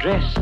dress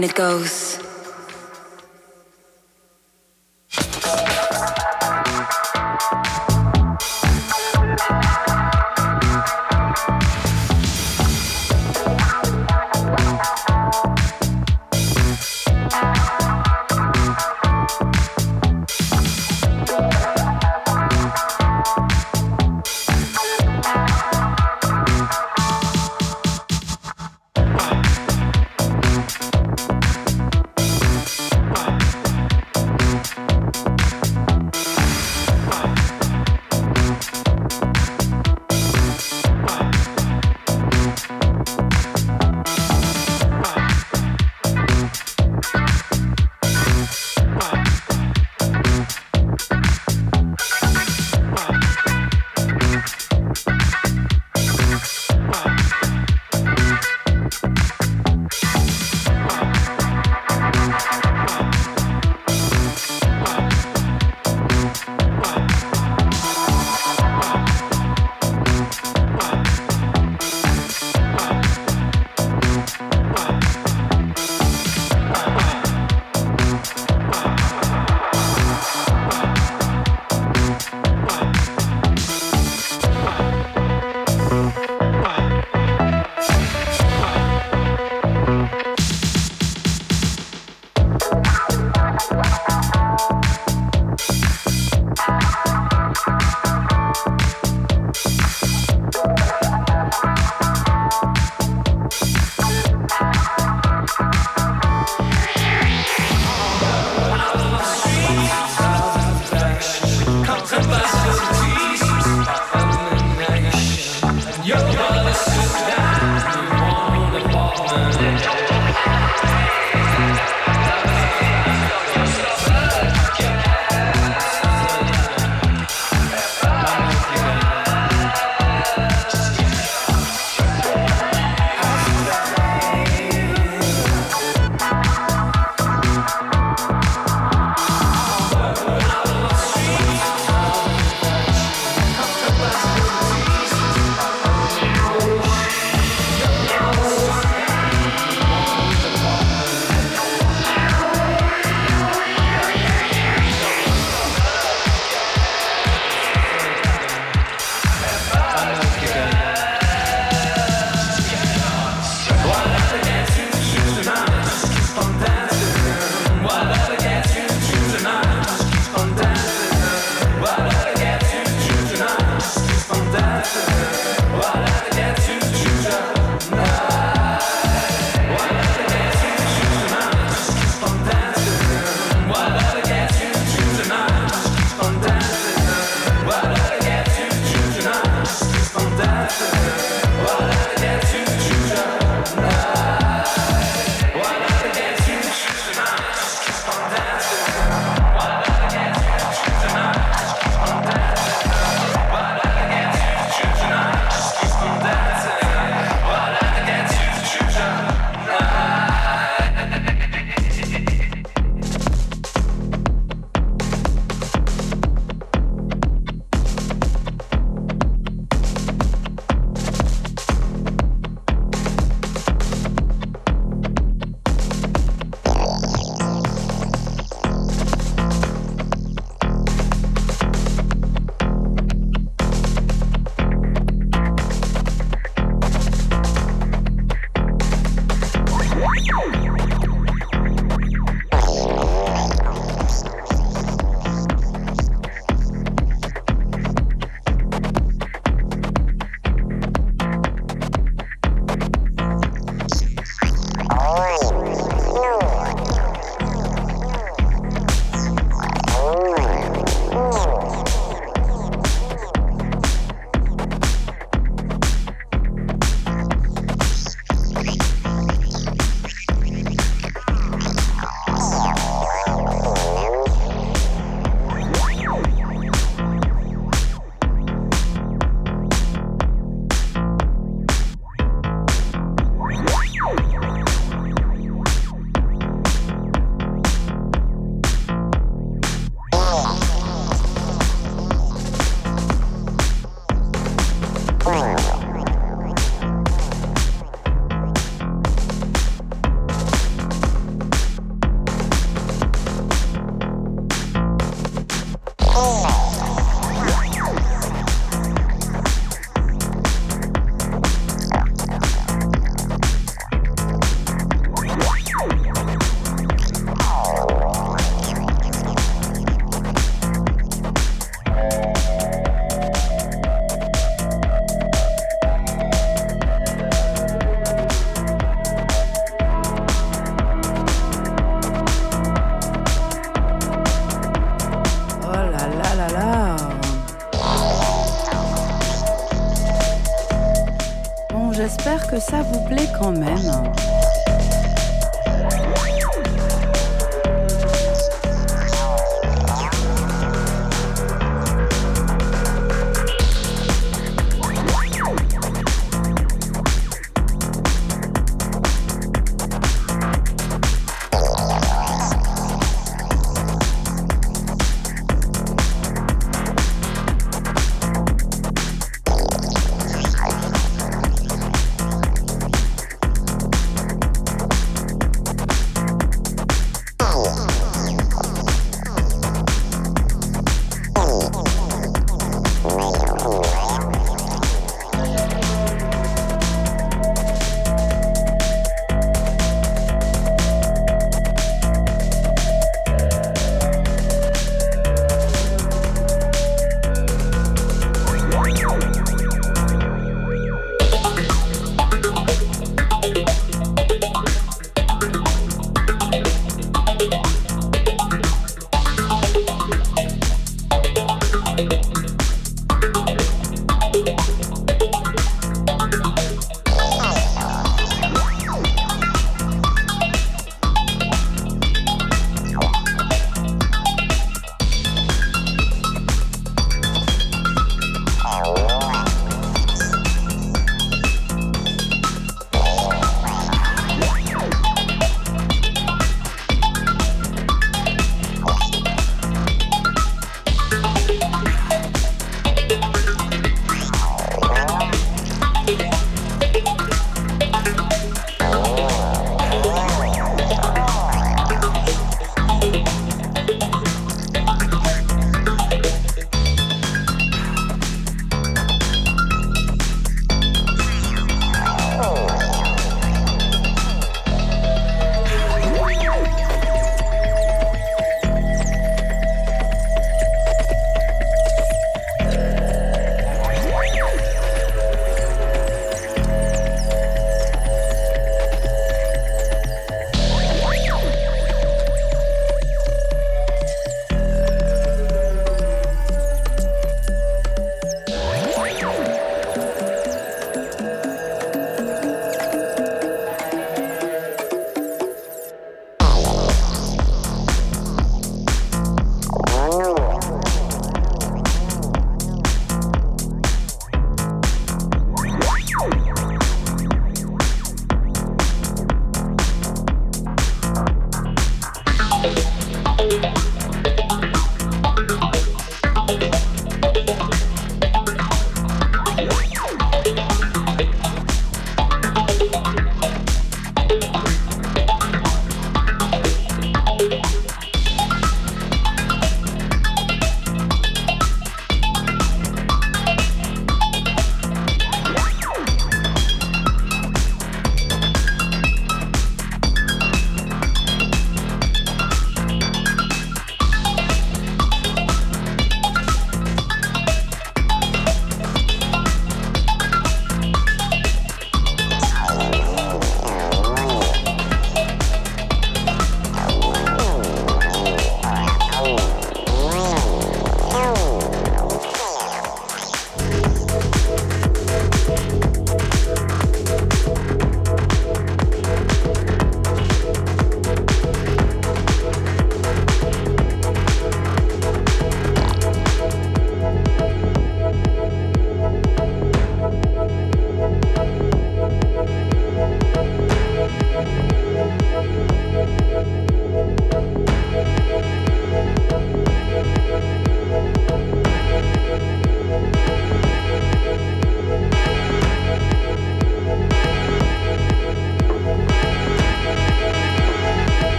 when it goes.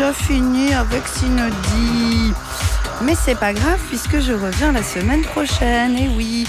Déjà fini avec Cindy. Mais c'est pas grave puisque je reviens la semaine prochaine, et oui.